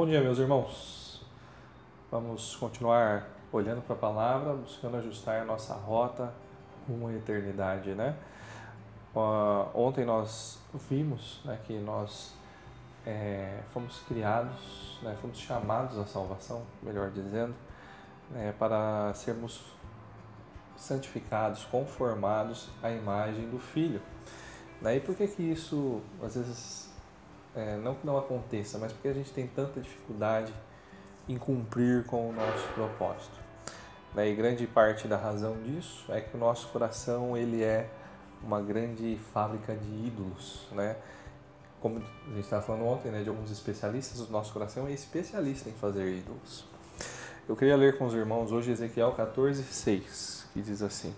Bom dia, meus irmãos. Vamos continuar olhando para a palavra, buscando ajustar a nossa rota rumo à eternidade, né? Ontem nós vimos né, que nós é, fomos criados, né, fomos chamados à salvação, melhor dizendo, né, para sermos santificados, conformados à imagem do Filho. Daí por que que isso às vezes é, não que não aconteça, mas porque a gente tem tanta dificuldade em cumprir com o nosso propósito. Né? E grande parte da razão disso é que o nosso coração ele é uma grande fábrica de ídolos, né? Como a gente estava falando ontem, né, de alguns especialistas, o nosso coração é especialista em fazer ídolos. Eu queria ler com os irmãos hoje Ezequiel 14, 6, que diz assim: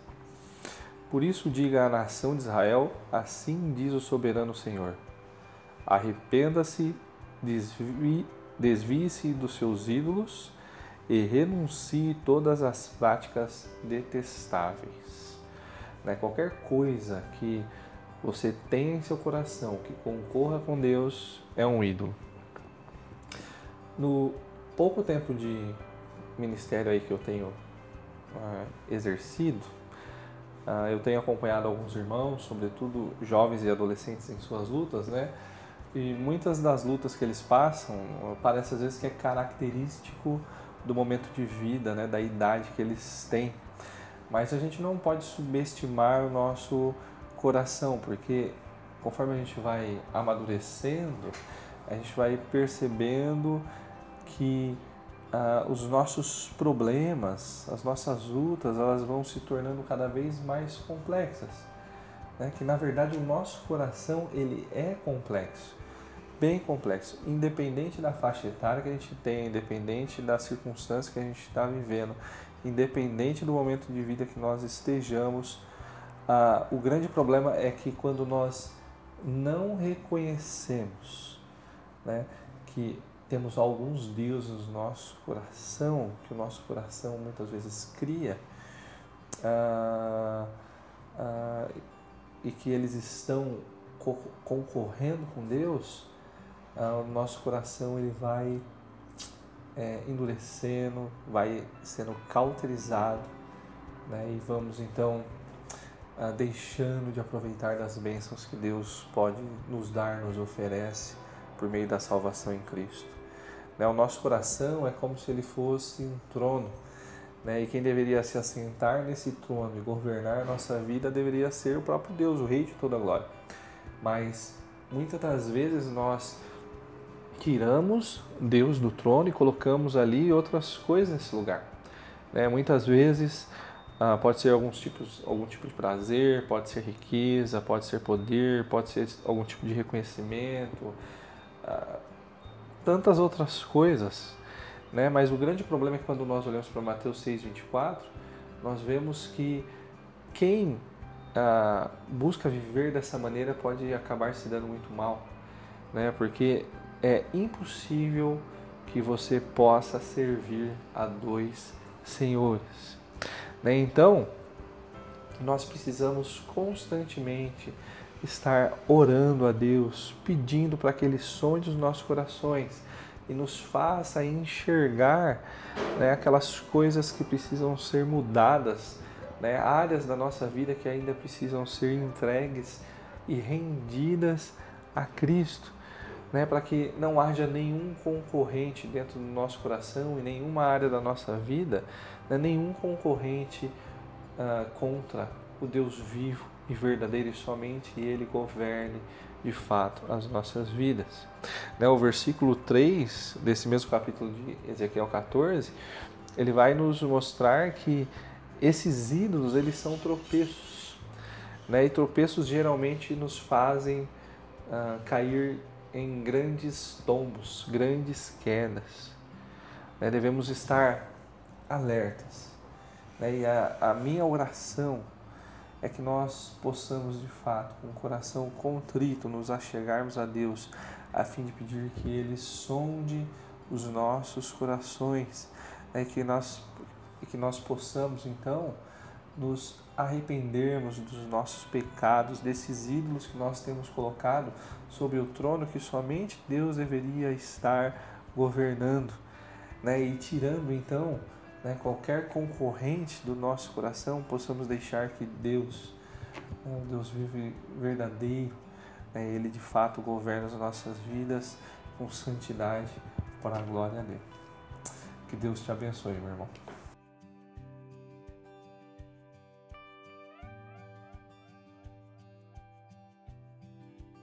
Por isso diga à nação de Israel, assim diz o soberano Senhor Arrependa-se, desvie-se dos seus ídolos e renuncie todas as práticas detestáveis. Né? Qualquer coisa que você tenha em seu coração que concorra com Deus é um ídolo. No pouco tempo de ministério aí que eu tenho uh, exercido, uh, eu tenho acompanhado alguns irmãos, sobretudo jovens e adolescentes em suas lutas, né? E muitas das lutas que eles passam, parece às vezes que é característico do momento de vida, né, da idade que eles têm. Mas a gente não pode subestimar o nosso coração, porque conforme a gente vai amadurecendo, a gente vai percebendo que ah, os nossos problemas, as nossas lutas, elas vão se tornando cada vez mais complexas. Né? Que na verdade o nosso coração ele é complexo bem complexo, independente da faixa etária que a gente tem, independente da circunstância que a gente está vivendo, independente do momento de vida que nós estejamos. Ah, o grande problema é que quando nós não reconhecemos né, que temos alguns deuses no nosso coração, que o nosso coração muitas vezes cria, ah, ah, e que eles estão concorrendo com Deus, o nosso coração ele vai é, endurecendo, vai sendo cauterizado, né? e vamos então ah, deixando de aproveitar das bênçãos que Deus pode nos dar, nos oferece por meio da salvação em Cristo. Né? O nosso coração é como se ele fosse um trono, né? e quem deveria se assentar nesse trono e governar nossa vida deveria ser o próprio Deus, o Rei de toda a glória. Mas muitas das vezes nós tiramos Deus do trono e colocamos ali outras coisas nesse lugar. Né? Muitas vezes ah, pode ser alguns tipos, algum tipo de prazer, pode ser riqueza, pode ser poder, pode ser algum tipo de reconhecimento, ah, tantas outras coisas. Né? Mas o grande problema é que quando nós olhamos para Mateus 6,24, nós vemos que quem ah, busca viver dessa maneira pode acabar se dando muito mal. Né? Porque é impossível que você possa servir a dois senhores. Né? Então, nós precisamos constantemente estar orando a Deus, pedindo para que Ele sonde os nossos corações e nos faça enxergar né, aquelas coisas que precisam ser mudadas, né, áreas da nossa vida que ainda precisam ser entregues e rendidas a Cristo né, para que não haja nenhum concorrente dentro do nosso coração e nenhuma área da nossa vida, né, nenhum concorrente uh, contra o Deus vivo e verdadeiro e somente Ele governe de fato as nossas vidas. Né, o versículo 3 desse mesmo capítulo de Ezequiel 14, ele vai nos mostrar que esses ídolos eles são tropeços. Né, e tropeços geralmente nos fazem uh, cair em grandes tombos, grandes quedas. Né? Devemos estar alertas. Né? E a, a minha oração é que nós possamos, de fato, com o coração contrito, nos achegarmos a Deus, a fim de pedir que Ele sonde os nossos corações, né? que, nós, que nós possamos, então, nos arrependermos dos nossos pecados, desses ídolos que nós temos colocado sobre o trono que somente Deus deveria estar governando, né? E tirando então né, qualquer concorrente do nosso coração, possamos deixar que Deus, né, Deus vive verdadeiro, né, Ele de fato governa as nossas vidas com santidade para a glória dele. Que Deus te abençoe, meu irmão.